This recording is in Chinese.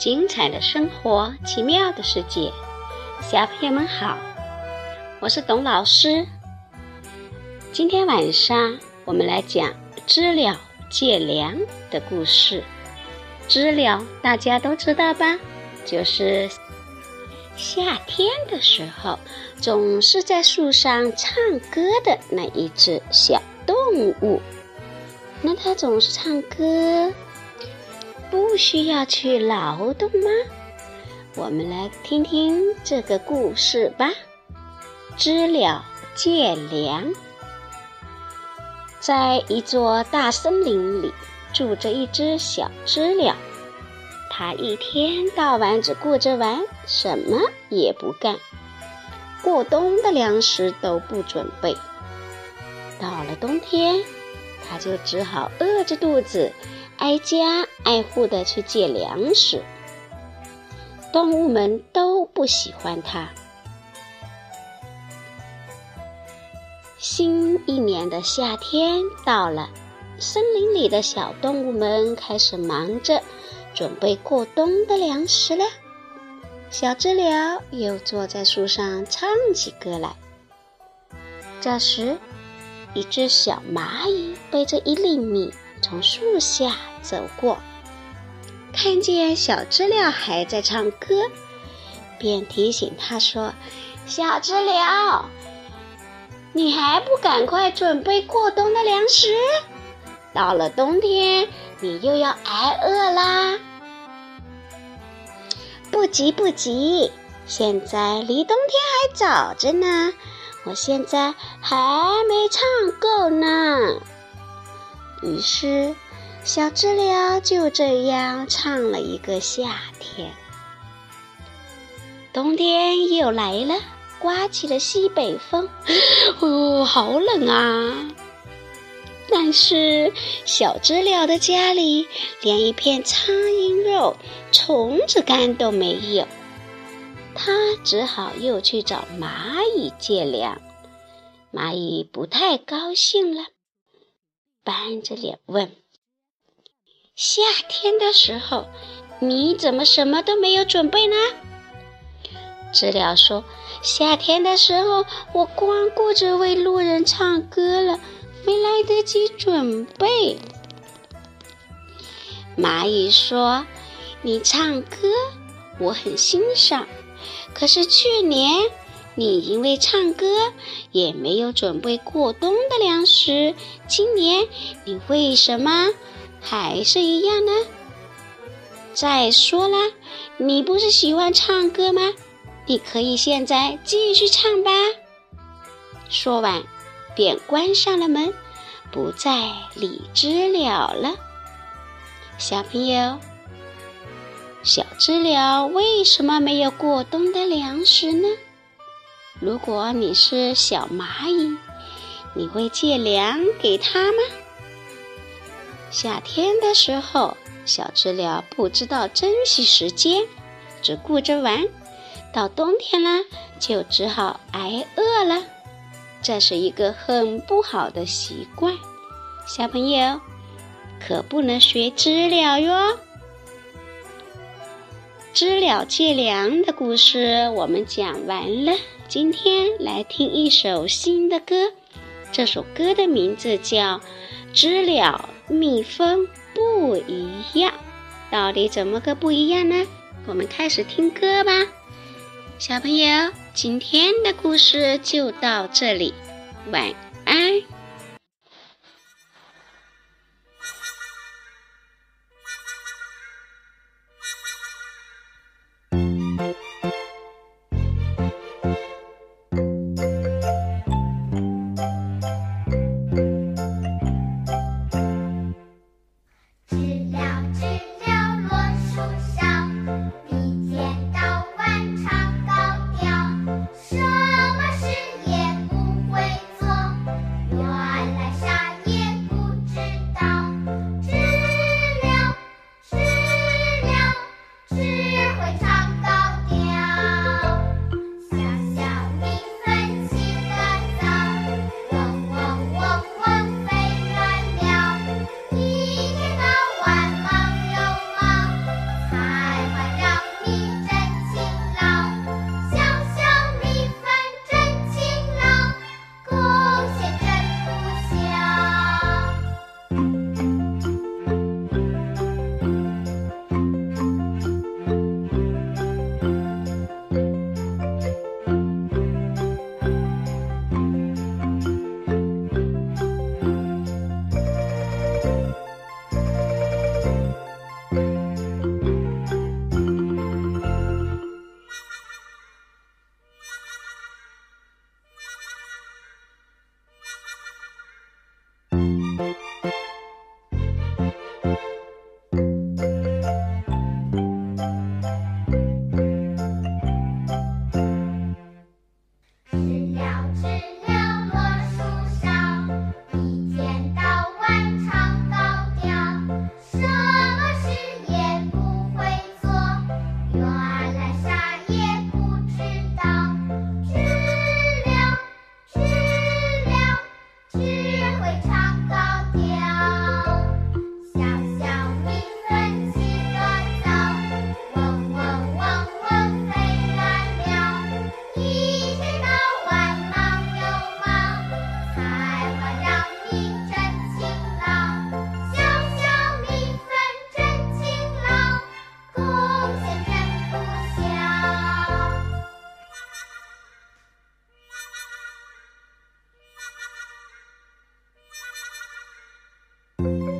精彩的生活，奇妙的世界，小朋友们好，我是董老师。今天晚上我们来讲知了借粮的故事。知了大家都知道吧？就是夏天的时候总是在树上唱歌的那一只小动物。那它总是唱歌。需要去劳动吗？我们来听听这个故事吧。知了借粮，在一座大森林里住着一只小知了，它一天到晚只顾着玩，什么也不干，过冬的粮食都不准备。到了冬天，它就只好饿着肚子。挨家挨户的去借粮食，动物们都不喜欢它。新一年的夏天到了，森林里的小动物们开始忙着准备过冬的粮食了。小知了又坐在树上唱起歌来。这时，一只小蚂蚁背着一粒米。从树下走过，看见小知了还在唱歌，便提醒他说：“小知了，你还不赶快准备过冬的粮食？到了冬天，你又要挨饿啦！”“不急不急，现在离冬天还早着呢，我现在还没唱够呢。”于是，小知了就这样唱了一个夏天。冬天又来了，刮起了西北风，哦，好冷啊！但是小知了的家里连一片苍蝇肉、虫子干都没有，它只好又去找蚂蚁借粮。蚂蚁不太高兴了。板着脸问：“夏天的时候，你怎么什么都没有准备呢？”知了说：“夏天的时候，我光顾着为路人唱歌了，没来得及准备。”蚂蚁说：“你唱歌，我很欣赏，可是去年……”你因为唱歌也没有准备过冬的粮食，今年你为什么还是一样呢？再说了，你不是喜欢唱歌吗？你可以现在继续唱吧。说完，便关上了门，不再理知了了。小朋友，小知了为什么没有过冬的粮食呢？如果你是小蚂蚁，你会借粮给它吗？夏天的时候，小知了不知道珍惜时间，只顾着玩；到冬天了，就只好挨饿了。这是一个很不好的习惯，小朋友可不能学知了哟。知了借粮的故事我们讲完了。今天来听一首新的歌，这首歌的名字叫《知了蜜蜂不一样》，到底怎么个不一样呢？我们开始听歌吧，小朋友，今天的故事就到这里，晚安。了。